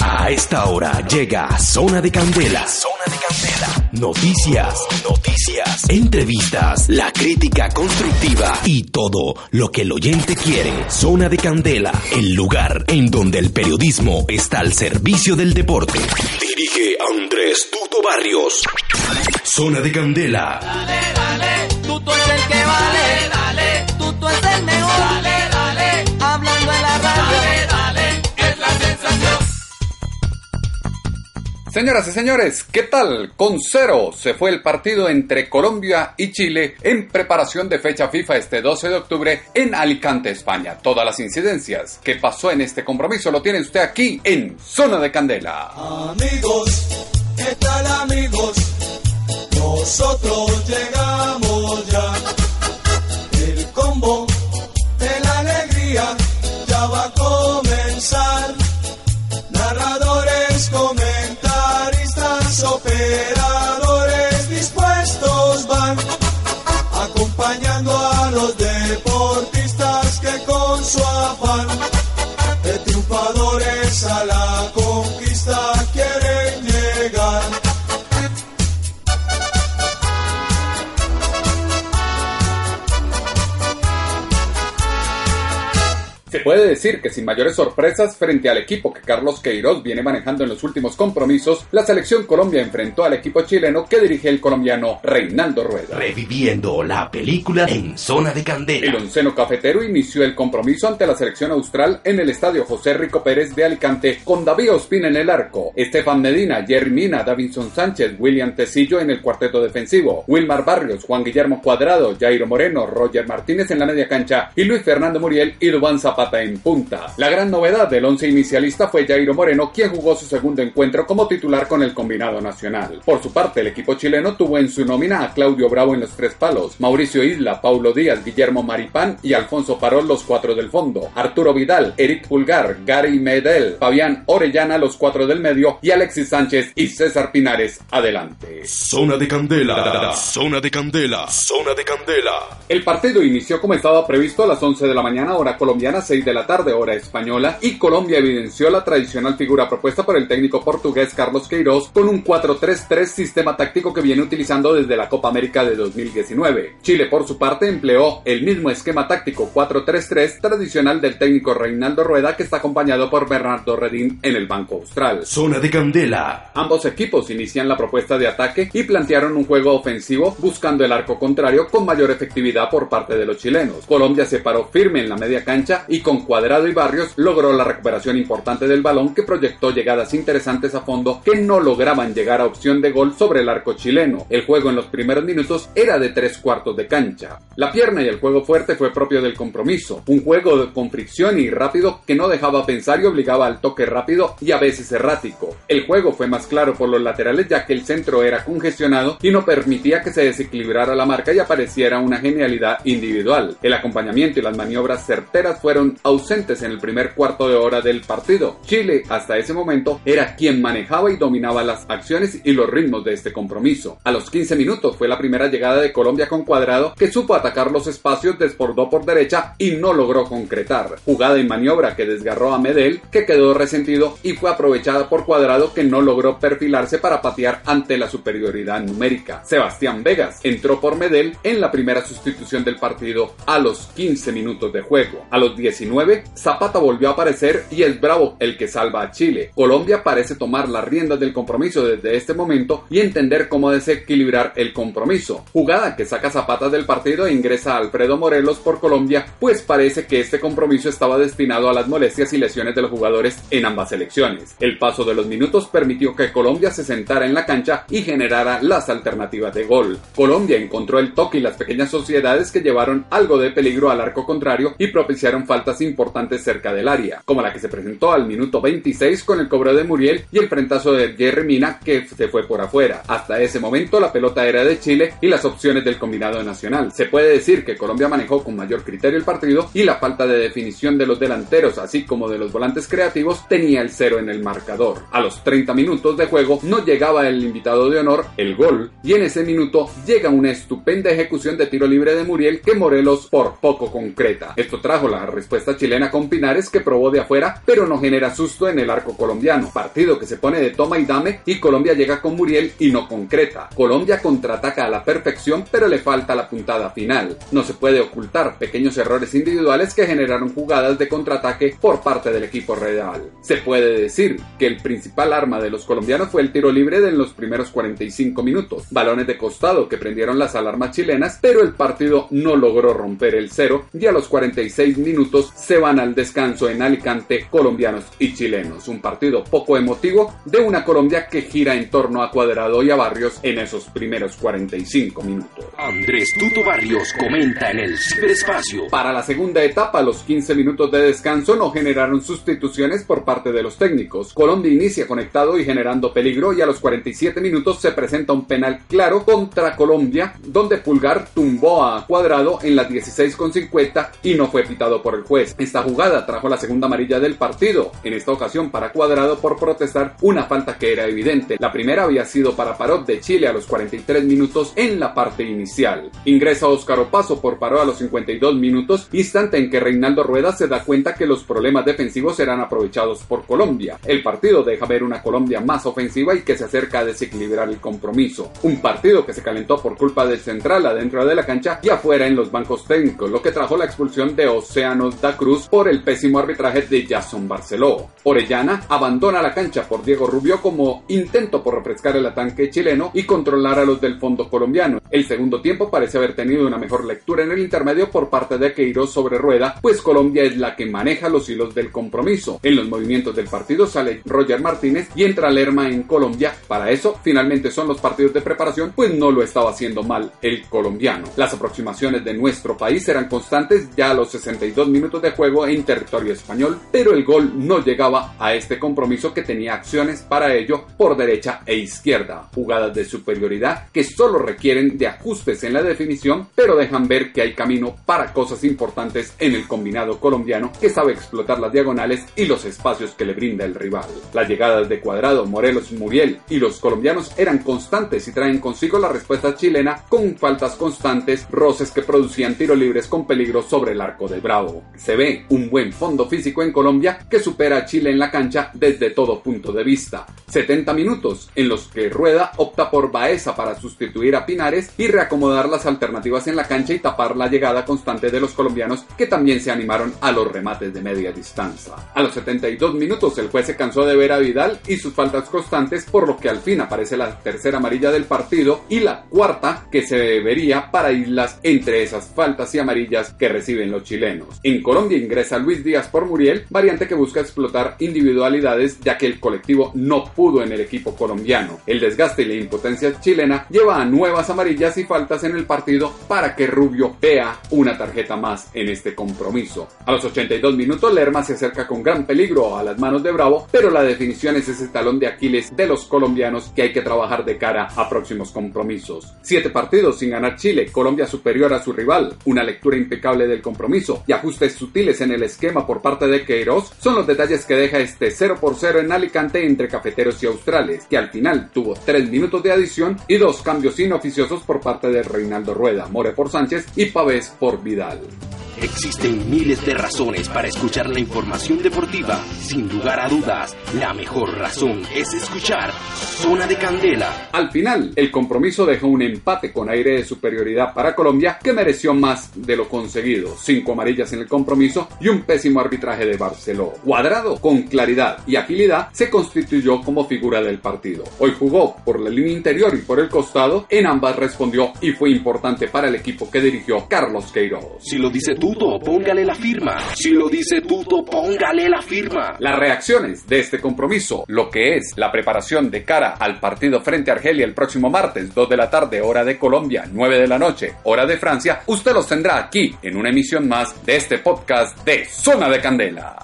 A esta hora llega Zona de Candela. Zona de Candela. Noticias, noticias, entrevistas, la crítica constructiva y todo lo que el oyente quiere. Zona de Candela, el lugar en donde el periodismo está al servicio del deporte. Dirige Andrés Tuto Barrios. Zona de Candela. Dale, dale, Señoras y señores, ¿qué tal? Con cero se fue el partido entre Colombia y Chile en preparación de fecha FIFA este 12 de octubre en Alicante, España. Todas las incidencias que pasó en este compromiso lo tiene usted aquí en Zona de Candela. Amigos, ¿qué tal amigos? Nosotros llegamos ya. El combo de la alegría puede decir que sin mayores sorpresas frente al equipo que Carlos Queiroz viene manejando en los últimos compromisos, la selección Colombia enfrentó al equipo chileno que dirige el colombiano Reinaldo Rueda. Reviviendo la película en Zona de El Candela. onceno cafetero inició el compromiso ante la selección austral en el estadio José Rico Pérez de Alicante con David Ospina en el arco, Estefan Medina, Jerry Mina, Davinson Sánchez, William Tecillo en el cuarteto defensivo, Wilmar Barrios, Juan Guillermo Cuadrado, Jairo Moreno, Roger Martínez en la media cancha y Luis Fernando Muriel y Dubán Zapata en punta. La gran novedad del once inicialista fue Jairo Moreno, quien jugó su segundo encuentro como titular con el combinado nacional. Por su parte, el equipo chileno tuvo en su nómina a Claudio Bravo en los tres palos, Mauricio Isla, Paulo Díaz, Guillermo Maripán y Alfonso Parol los cuatro del fondo, Arturo Vidal, Eric Pulgar, Gary Medel, Fabián Orellana los cuatro del medio y Alexis Sánchez y César Pinares adelante. Zona de Candela. Zona de Candela. Zona de Candela. El partido inició como estaba previsto a las 11 de la mañana, hora colombiana, 6 de la tarde, hora española, y Colombia evidenció la tradicional figura propuesta por el técnico portugués Carlos Queiroz con un 4-3-3 sistema táctico que viene utilizando desde la Copa América de 2019. Chile, por su parte, empleó el mismo esquema táctico 4-3-3 tradicional del técnico Reinaldo Rueda, que está acompañado por Bernardo Redín en el banco austral. Zona de Candela. Ambos equipos inician la propuesta de ataque y plantearon un juego ofensivo buscando el arco contrario con mayor efectividad por parte de los chilenos. Colombia se paró firme en la media cancha y con Cuadrado y Barrios logró la recuperación importante del balón que proyectó llegadas interesantes a fondo que no lograban llegar a opción de gol sobre el arco chileno. El juego en los primeros minutos era de tres cuartos de cancha. La pierna y el juego fuerte fue propio del compromiso, un juego con fricción y rápido que no dejaba pensar y obligaba al toque rápido y a veces errático. El juego fue más claro por los laterales ya que el centro era congestionado y no permitía que se desequilibrara la marca y apareciera una genialidad individual. El acompañamiento y las maniobras certeras fueron ausentes en el primer cuarto de hora del partido. Chile hasta ese momento era quien manejaba y dominaba las acciones y los ritmos de este compromiso. A los 15 minutos fue la primera llegada de Colombia con Cuadrado que supo atacar los espacios, desbordó por derecha y no logró concretar. Jugada y maniobra que desgarró a Medel que quedó resentido y fue aprovechada por Cuadrado que no logró perfilarse para patear ante la superioridad numérica. Sebastián Vegas entró por Medel en la primera sustitución del partido a los 15 minutos de juego. A los 19, Zapata volvió a aparecer y es Bravo el que salva a Chile. Colombia parece tomar las riendas del compromiso desde este momento y entender cómo desequilibrar el compromiso. Jugada que saca Zapata del partido e ingresa Alfredo Morelos por Colombia, pues parece que este compromiso estaba destinado a las molestias y lesiones de los jugadores en ambas selecciones. El paso de los minutos permitió que Colombia se sentara en la cancha y generara las alternativas de gol. Colombia encontró el toque y las pequeñas sociedades que llevaron algo de peligro al arco contrario y propiciaron faltas importantes cerca del área, como la que se presentó al minuto 26 con el cobro de Muriel y el frentazo de Jerry Mina que se fue por afuera. Hasta ese momento la pelota era de Chile y las opciones del combinado nacional. Se puede decir que Colombia manejó con mayor criterio el partido y la falta de definición de los delanteros así como de los volantes creativos tenía el cero en el marcador. A los 30 minutos de juego no llegaba el invitado de honor, el gol, y en ese minuto llega una estupenda ejecución de tiro libre de Muriel que Morelos por poco concreta. Esto trajo la respuesta chilena con Pinares que probó de afuera, pero no genera susto en el arco colombiano. Partido que se pone de toma y dame y Colombia llega con Muriel y no concreta. Colombia contraataca a la perfección, pero le falta la puntada final. No se puede ocultar pequeños errores individuales que generaron jugadas de contraataque por parte del equipo real. Se puede decir que el principal arma de los colombianos fue el tiro libre de los primeros 45 minutos, balones de costado que prendieron las alarmas chilenas, pero el partido no logró romper el cero y a los 46 minutos se van al descanso en Alicante colombianos y chilenos. Un partido poco emotivo de una Colombia que gira en torno a Cuadrado y a Barrios en esos primeros 45 minutos. Andrés Tuto Barrios comenta en el ciberespacio. Para la segunda etapa, los 15 minutos de descanso no generaron sustituciones por parte de los técnicos. Colombia inicia conectado y generando peligro y a los 47 minutos se presenta un penal claro contra Colombia, donde Pulgar tumbó a Cuadrado en las 16,50 y no fue pitado por el juez. Esta jugada trajo la segunda amarilla del partido, en esta ocasión para Cuadrado por protestar una falta que era evidente. La primera había sido para Parot de Chile a los 43 minutos en la parte inicial. Ingresa Óscar Opaso por Parot a los 52 minutos, instante en que Reinaldo Rueda se da cuenta que los problemas defensivos serán aprovechados por Colombia. El partido deja ver una Colombia más ofensiva y que se acerca a desequilibrar el compromiso. Un partido que se calentó por culpa del central adentro de la cancha y afuera en los bancos técnicos, lo que trajo la expulsión de Océanos da Cruz por el pésimo arbitraje de Jason Barceló. Orellana abandona la cancha por Diego Rubio como intento por refrescar el ataque chileno y controlar a los del fondo colombiano. El segundo tiempo parece haber tenido una mejor lectura en el intermedio por parte de Queiroz sobre Rueda, pues Colombia es la que maneja los hilos del compromiso. En los movimientos del partido sale Roger Martínez y entra Lerma en Colombia. Para eso, finalmente son los partidos de preparación, pues no lo estaba haciendo mal el colombiano. Las aproximaciones de nuestro país eran constantes ya a los 62 minutos de juego en territorio español, pero el gol no llegaba a este compromiso que tenía acciones para ello por derecha e izquierda, jugadas de superioridad que solo requieren de ajustes en la definición, pero dejan ver que hay camino para cosas importantes en el combinado colombiano que sabe explotar las diagonales y los espacios que le brinda el rival. Las llegadas de Cuadrado, Morelos, Muriel y los colombianos eran constantes y traen consigo la respuesta chilena con faltas constantes, roces que producían tiros libres con peligro sobre el arco del Bravo. Se ve un buen fondo físico en Colombia que supera a Chile en la cancha desde todo punto de vista. 70 minutos en los que Rueda opta por Baeza para sustituir a Pinares y reacomodar las alternativas en la cancha y tapar la llegada constante de los colombianos que también se animaron a los remates de media distancia. A los 72 minutos el juez se cansó de ver a Vidal y sus faltas constantes por lo que al fin aparece la tercera amarilla del partido y la cuarta que se vería para islas entre esas faltas y amarillas que reciben los chilenos. En Colombia ingresa Luis Díaz por Muriel, variante que busca explotar individualidades ya que el colectivo no pudo en el equipo colombiano. El desgaste y la impotencia chilena lleva a nuevas amarillas y faltas en el partido para que Rubio vea una tarjeta más en este compromiso. A los 82 minutos Lerma se acerca con gran peligro a las manos de Bravo, pero la definición es ese talón de Aquiles de los colombianos que hay que trabajar de cara a próximos compromisos. Siete partidos sin ganar Chile, Colombia superior a su rival, una lectura impecable del compromiso y ajustes sutiles en el esquema por parte de Queiroz son los detalles que deja este 0 por 0 en Alicante entre cafeteros y australes, que al final tuvo 3 minutos de adición y dos cambios inoficiosos por parte de Reinaldo Rueda, More por Sánchez y Pavés por Vidal. Existen miles de razones para escuchar la información deportiva. Sin lugar a dudas, la mejor razón es escuchar Zona de Candela. Al final, el compromiso dejó un empate con aire de superioridad para Colombia que mereció más de lo conseguido. Cinco amarillas en el compromiso y un pésimo arbitraje de Barceló. Cuadrado, con claridad y agilidad, se constituyó como figura del partido. Hoy jugó por la línea interior y por el costado, en ambas respondió y fue importante para el equipo que dirigió Carlos Queiroz. Si lo dice Tuto, póngale la firma. Si lo dice Tuto, póngale la firma. Las reacciones de este compromiso, lo que es la preparación de cara al partido frente a Argelia el próximo martes, 2 de la tarde, hora de Colombia, 9 de la noche, hora de Francia, usted los tendrá aquí en una emisión más de este podcast de Zona de Candela.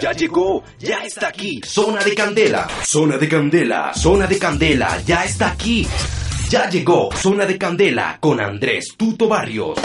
Ya llegó, ya está aquí. Zona de Candela. Zona de Candela, zona de Candela, ya está aquí. Ya llegó Zona de Candela con Andrés Tuto Barrios.